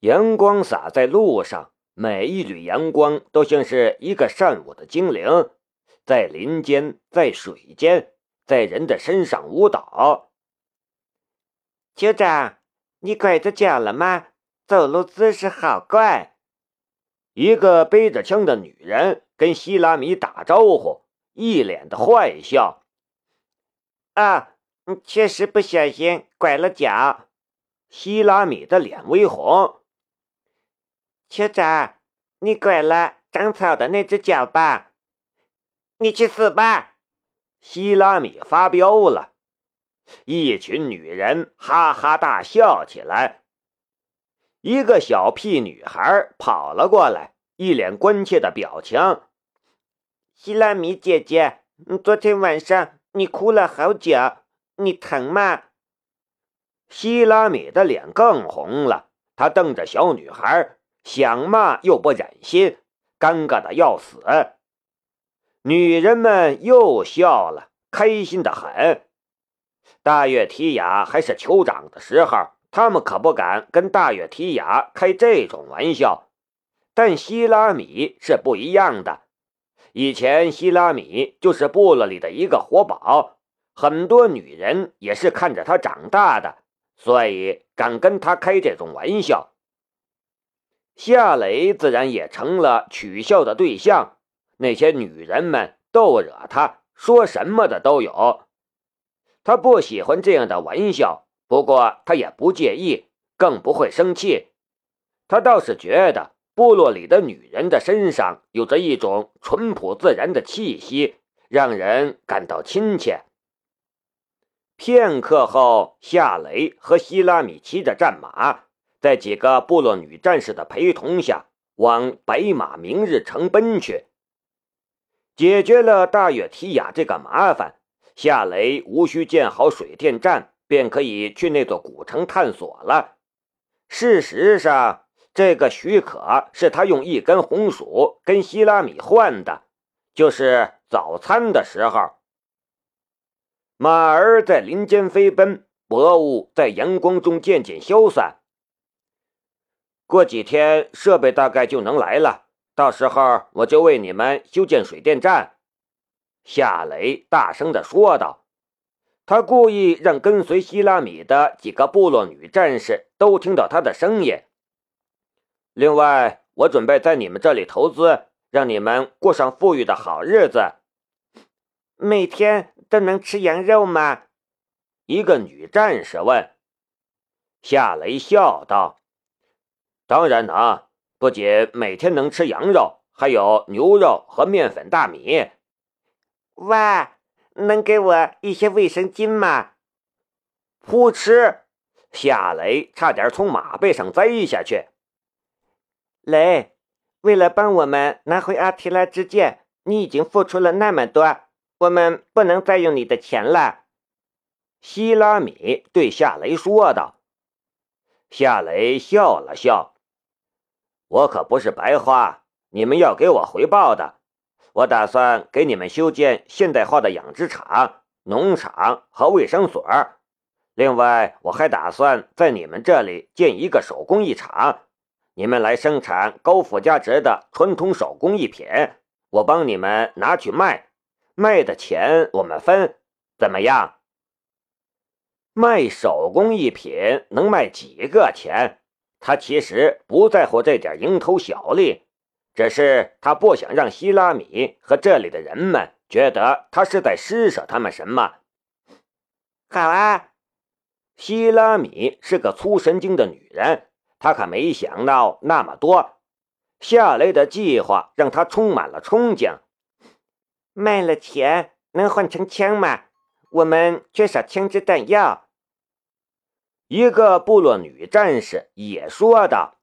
阳光洒在路上，每一缕阳光都像是一个善舞的精灵，在林间，在水间，在人的身上舞蹈。酋长，你拐着脚了吗？走路姿势好怪。一个背着枪的女人跟希拉米打招呼，一脸的坏笑。啊，确实不小心拐了脚。希拉米的脸微红。酋长，你拐了长草的那只脚吧？你去死吧！希拉米发飙了。一群女人哈哈大笑起来。一个小屁女孩跑了过来，一脸关切的表情。希拉米姐姐，昨天晚上你哭了好久，你疼吗？希拉米的脸更红了，她瞪着小女孩，想骂又不忍心，尴尬的要死。女人们又笑了，开心的很。大月提雅还是酋长的时候。他们可不敢跟大月提雅开这种玩笑，但希拉米是不一样的。以前希拉米就是部落里的一个活宝，很多女人也是看着他长大的，所以敢跟他开这种玩笑。夏雷自然也成了取笑的对象，那些女人们逗惹他，说什么的都有。他不喜欢这样的玩笑。不过他也不介意，更不会生气。他倒是觉得部落里的女人的身上有着一种淳朴自然的气息，让人感到亲切。片刻后，夏雷和希拉米骑着战马，在几个部落女战士的陪同下，往白马明日城奔去。解决了大月提雅这个麻烦，夏雷无需建好水电站。便可以去那座古城探索了。事实上，这个许可是他用一根红薯跟希拉米换的，就是早餐的时候。马儿在林间飞奔，薄雾在阳光中渐渐消散。过几天设备大概就能来了，到时候我就为你们修建水电站。”夏雷大声地说道。他故意让跟随希拉米的几个部落女战士都听到他的声音。另外，我准备在你们这里投资，让你们过上富裕的好日子。每天都能吃羊肉吗？一个女战士问。夏雷笑道：“当然能，不仅每天能吃羊肉，还有牛肉和面粉大米。”哇！能给我一些卫生巾吗？扑哧！夏雷差点从马背上栽下去。雷，为了帮我们拿回阿提拉之剑，你已经付出了那么多，我们不能再用你的钱了。希拉米对夏雷说道。夏雷笑了笑：“我可不是白花，你们要给我回报的。”我打算给你们修建现代化的养殖场、农场和卫生所。另外，我还打算在你们这里建一个手工艺厂，你们来生产高附加值的传统手工艺品，我帮你们拿去卖，卖的钱我们分，怎么样？卖手工艺品能卖几个钱？他其实不在乎这点蝇头小利。只是他不想让希拉米和这里的人们觉得他是在施舍他们什么。好啊，希拉米是个粗神经的女人，她可没想到那么多。夏雷的计划让她充满了憧憬。卖了钱能换成枪吗？我们缺少枪支弹药。一个部落女战士也说道：“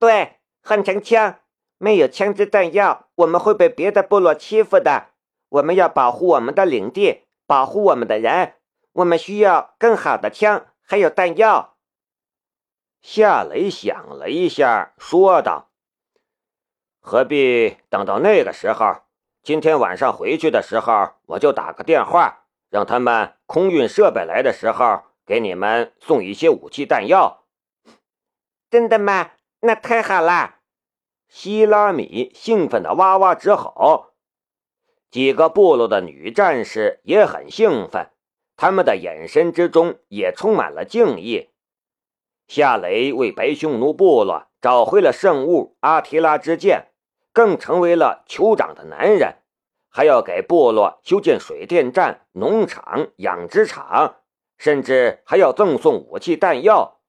对，换成枪。”没有枪支弹药，我们会被别的部落欺负的。我们要保护我们的领地，保护我们的人。我们需要更好的枪，还有弹药。夏雷想了一下，说道：“何必等到那个时候？今天晚上回去的时候，我就打个电话，让他们空运设备来的时候，给你们送一些武器弹药。”真的吗？那太好了！希拉米兴奋的哇哇直吼。几个部落的女战士也很兴奋，他们的眼神之中也充满了敬意。夏雷为白匈奴部落找回了圣物阿提拉之剑，更成为了酋长的男人，还要给部落修建水电站、农场、养殖场，甚至还要赠送武器弹药。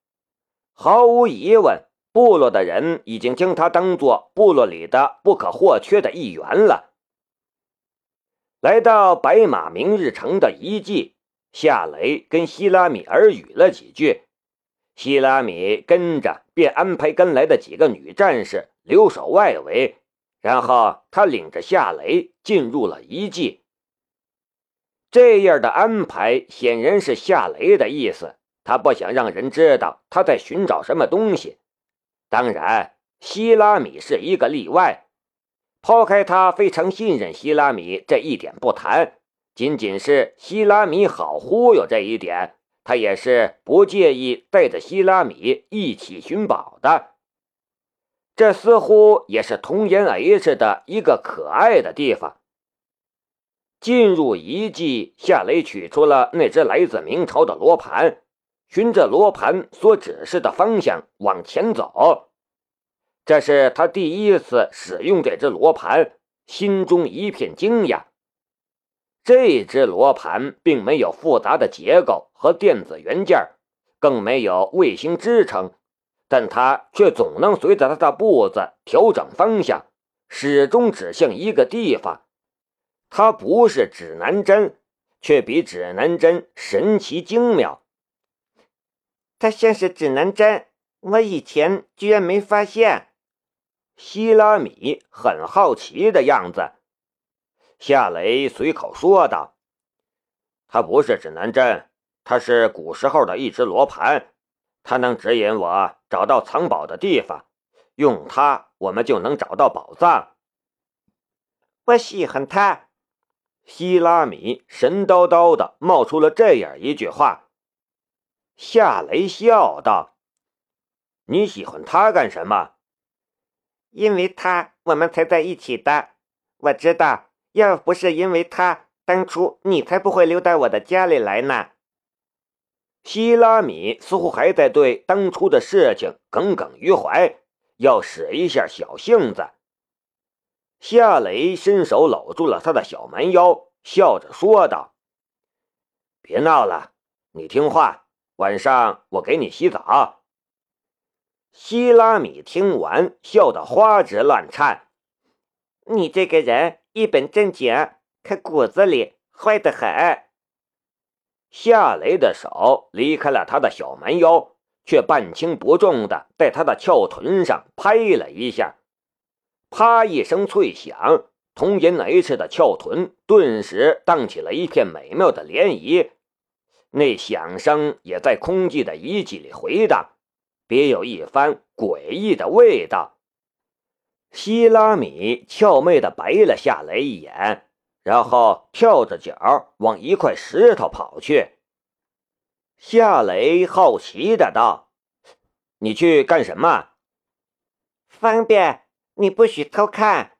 毫无疑问，部落的人已经将他当做部落里的不可或缺的一员了。来到白马明日城的遗迹，夏雷跟希拉米耳语了几句。希拉米跟着便安排跟来的几个女战士留守外围，然后他领着夏雷进入了遗迹。这样的安排显然是夏雷的意思，他不想让人知道他在寻找什么东西。当然，希拉米是一个例外。抛开他非常信任希拉米这一点不谈，仅仅是希拉米好忽悠这一点。他也是不介意带着希拉米一起寻宝的，这似乎也是童颜 H 的一个可爱的地方。进入遗迹，夏雷取出了那只来自明朝的罗盘，循着罗盘所指示的方向往前走。这是他第一次使用这只罗盘，心中一片惊讶。这只罗盘并没有复杂的结构和电子元件，更没有卫星支撑，但它却总能随着它的步子调整方向，始终指向一个地方。它不是指南针，却比指南针神奇精妙。它像是指南针，我以前居然没发现。希拉米很好奇的样子。夏雷随口说道：“它不是指南针，它是古时候的一只罗盘，它能指引我找到藏宝的地方。用它，我们就能找到宝藏。”我喜欢它。希拉米神叨叨的冒出了这样一句话。夏雷笑道：“你喜欢他干什么？因为他，我们才在一起的。我知道。”要不是因为他，当初你才不会留到我的家里来呢。希拉米似乎还在对当初的事情耿耿于怀，要使一下小性子。夏雷伸手搂住了他的小蛮腰，笑着说道：“别闹了，你听话，晚上我给你洗澡。”希拉米听完，笑得花枝乱颤：“你这个人！”一本正经，可骨子里坏得很。夏雷的手离开了他的小蛮腰，却半轻不重的在他的翘臀上拍了一下。啪一声脆响，童颜 H 的翘臀顿时荡起了一片美妙的涟漪。那响声也在空寂的遗迹里回荡，别有一番诡异的味道。希拉米俏媚的白了夏雷一眼，然后跳着脚往一块石头跑去。夏雷好奇的道：“你去干什么？”“方便，你不许偷看。”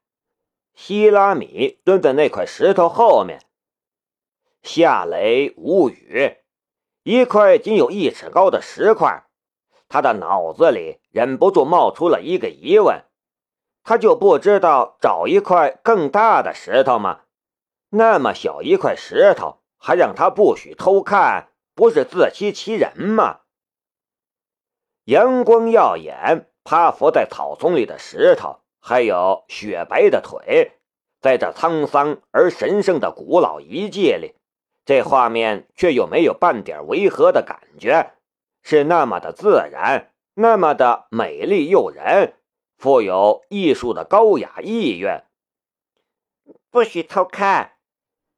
希拉米蹲在那块石头后面。夏雷无语，一块仅有一尺高的石块，他的脑子里忍不住冒出了一个疑问。他就不知道找一块更大的石头吗？那么小一块石头，还让他不许偷看，不是自欺欺人吗？阳光耀眼，趴伏在草丛里的石头，还有雪白的腿，在这沧桑而神圣的古老遗迹里，这画面却又没有半点违和的感觉，是那么的自然，那么的美丽诱人。富有艺术的高雅意愿，不许偷看！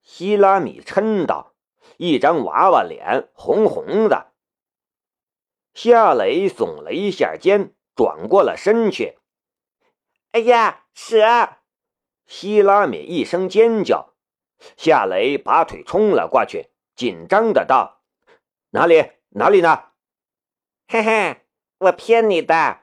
希拉米嗔道，一张娃娃脸红红的。夏雷耸了一下肩，转过了身去。哎呀，蛇！希拉米一声尖叫，夏雷拔腿冲了过去，紧张的道：“哪里？哪里呢？”嘿嘿，我骗你的。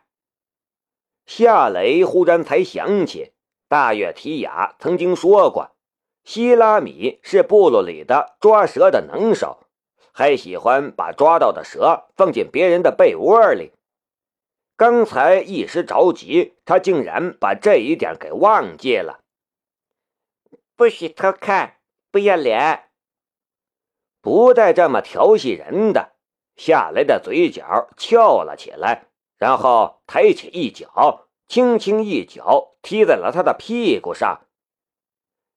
夏雷忽然才想起，大月提雅曾经说过，希拉米是部落里的抓蛇的能手，还喜欢把抓到的蛇放进别人的被窝里。刚才一时着急，他竟然把这一点给忘记了。不许偷看，不要脸！不带这么调戏人的。夏雷的嘴角翘了起来。然后抬起一脚，轻轻一脚踢在了他的屁股上。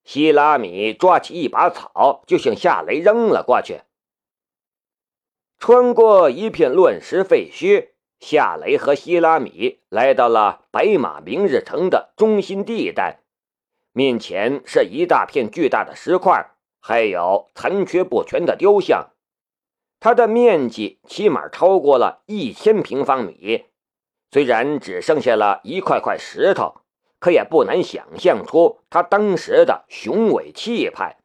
希拉米抓起一把草，就向夏雷扔了过去。穿过一片乱石废墟，夏雷和希拉米来到了白马明日城的中心地带。面前是一大片巨大的石块，还有残缺不全的雕像。它的面积起码超过了一千平方米。虽然只剩下了一块块石头，可也不难想象出他当时的雄伟气派。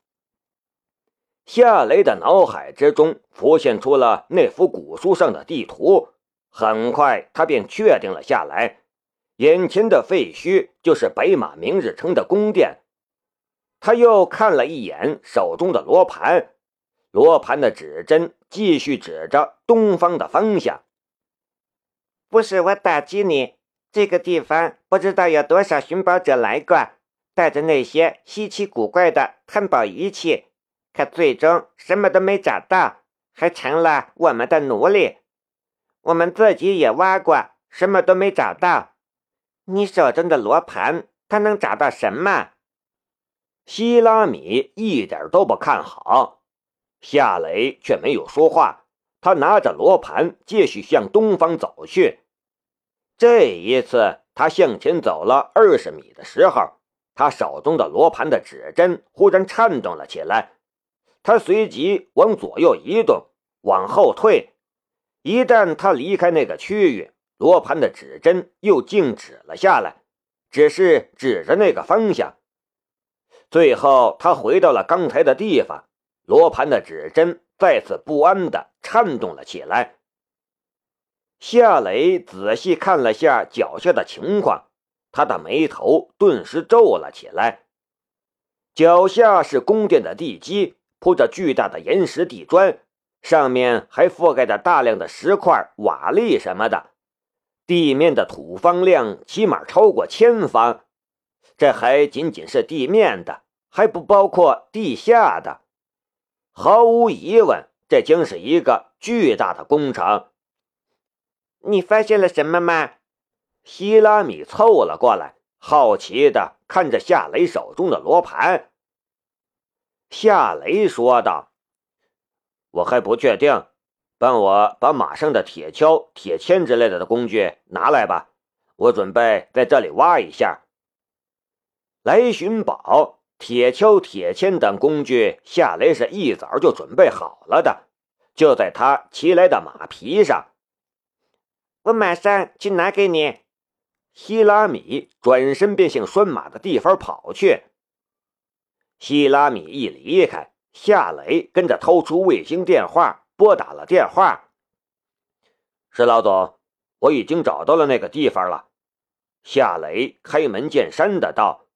夏雷的脑海之中浮现出了那幅古书上的地图，很快他便确定了下来：眼前的废墟就是北马明日城的宫殿。他又看了一眼手中的罗盘，罗盘的指针继续指着东方的方向。不是我打击你，这个地方不知道有多少寻宝者来过，带着那些稀奇古怪的探宝仪器，可最终什么都没找到，还成了我们的奴隶。我们自己也挖过，什么都没找到。你手中的罗盘，它能找到什么？希拉米一点都不看好，夏雷却没有说话，他拿着罗盘继续向东方走去。这一次，他向前走了二十米的时候，他手中的罗盘的指针忽然颤动了起来。他随即往左右移动，往后退。一旦他离开那个区域，罗盘的指针又静止了下来，只是指着那个方向。最后，他回到了刚才的地方，罗盘的指针再次不安地颤动了起来。夏雷仔细看了下脚下的情况，他的眉头顿时皱了起来。脚下是宫殿的地基，铺着巨大的岩石地砖，上面还覆盖着大量的石块、瓦砾什么的。地面的土方量起码超过千方，这还仅仅是地面的，还不包括地下的。毫无疑问，这将是一个巨大的工程。你发现了什么吗？希拉米凑了过来，好奇的看着夏雷手中的罗盘。夏雷说道：“我还不确定，帮我把马上的铁锹、铁钎之类的工具拿来吧，我准备在这里挖一下。来寻宝，铁锹、铁钎等工具，夏雷是一早就准备好了的，就在他骑来的马皮上。”我马上去拿给你。希拉米转身便向拴马的地方跑去。希拉米一离开，夏雷跟着掏出卫星电话，拨打了电话。石老总，我已经找到了那个地方了。夏雷开门见山的道：“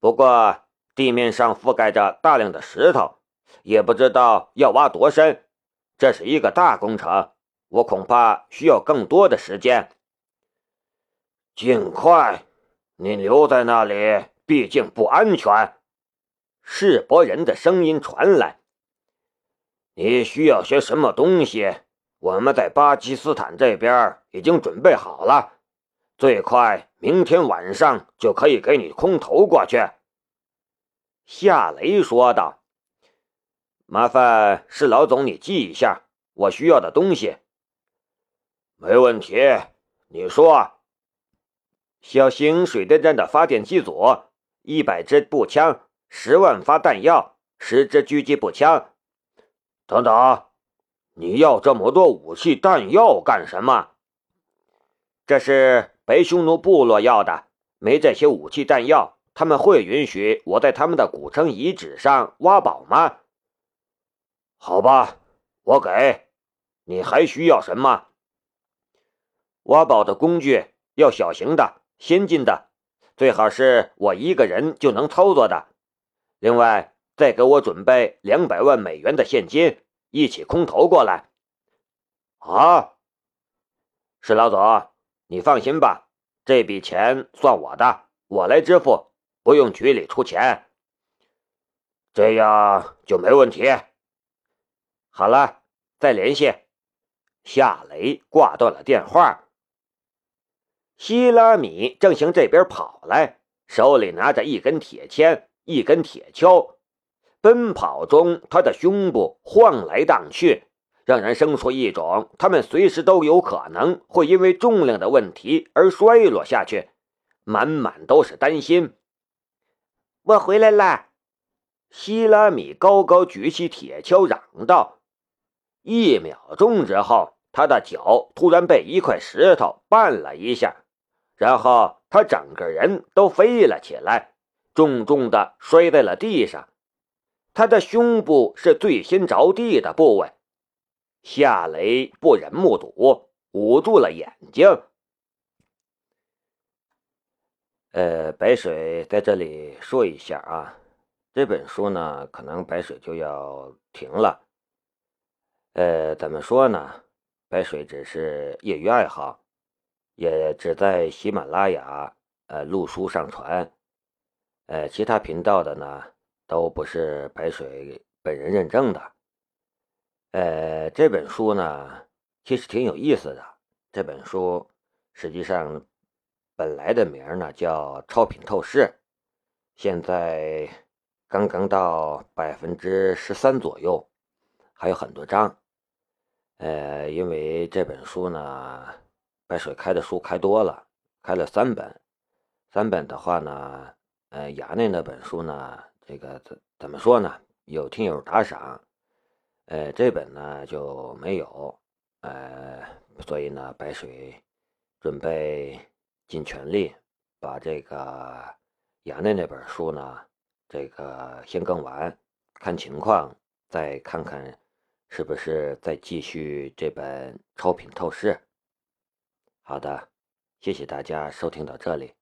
不过地面上覆盖着大量的石头，也不知道要挖多深。这是一个大工程。”我恐怕需要更多的时间。尽快，你留在那里，毕竟不安全。世博人的声音传来。你需要些什么东西？我们在巴基斯坦这边已经准备好了，最快明天晚上就可以给你空投过去。夏雷说道：“麻烦是老总，你记一下我需要的东西。”没问题，你说。小型水电站的发电机组，一百支步枪，十万发弹药，十支狙击步枪。等等，你要这么多武器弹药干什么？这是白匈奴部落要的，没这些武器弹药，他们会允许我在他们的古城遗址上挖宝吗？好吧，我给。你还需要什么？挖宝的工具要小型的、先进的，最好是我一个人就能操作的。另外，再给我准备两百万美元的现金，一起空投过来。啊，石老总，你放心吧，这笔钱算我的，我来支付，不用局里出钱。这样就没问题。好了，再联系。夏雷挂断了电话。希拉米正向这边跑来，手里拿着一根铁签、一根铁锹，奔跑中他的胸部晃来荡去，让人生出一种他们随时都有可能会因为重量的问题而摔落下去，满满都是担心。我回来啦！希拉米高高举起铁锹，嚷道。一秒钟之后，他的脚突然被一块石头绊了一下，然后他整个人都飞了起来，重重的摔在了地上。他的胸部是最先着地的部位。夏雷不忍目睹，捂住了眼睛。呃，白水在这里说一下啊，这本书呢，可能白水就要停了。呃，怎么说呢？白水只是业余爱好，也只在喜马拉雅呃录书上传，呃，其他频道的呢都不是白水本人认证的。呃，这本书呢其实挺有意思的。这本书实际上本来的名呢叫《超品透视》，现在刚刚到百分之十三左右，还有很多章。呃，因为这本书呢，白水开的书开多了，开了三本，三本的话呢，呃，衙内那本书呢，这个怎怎么说呢？有听友打赏，呃，这本呢就没有，呃，所以呢，白水准备尽全力把这个衙内那本书呢，这个先更完，看情况再看看。是不是再继续这本超品透视？好的，谢谢大家收听到这里。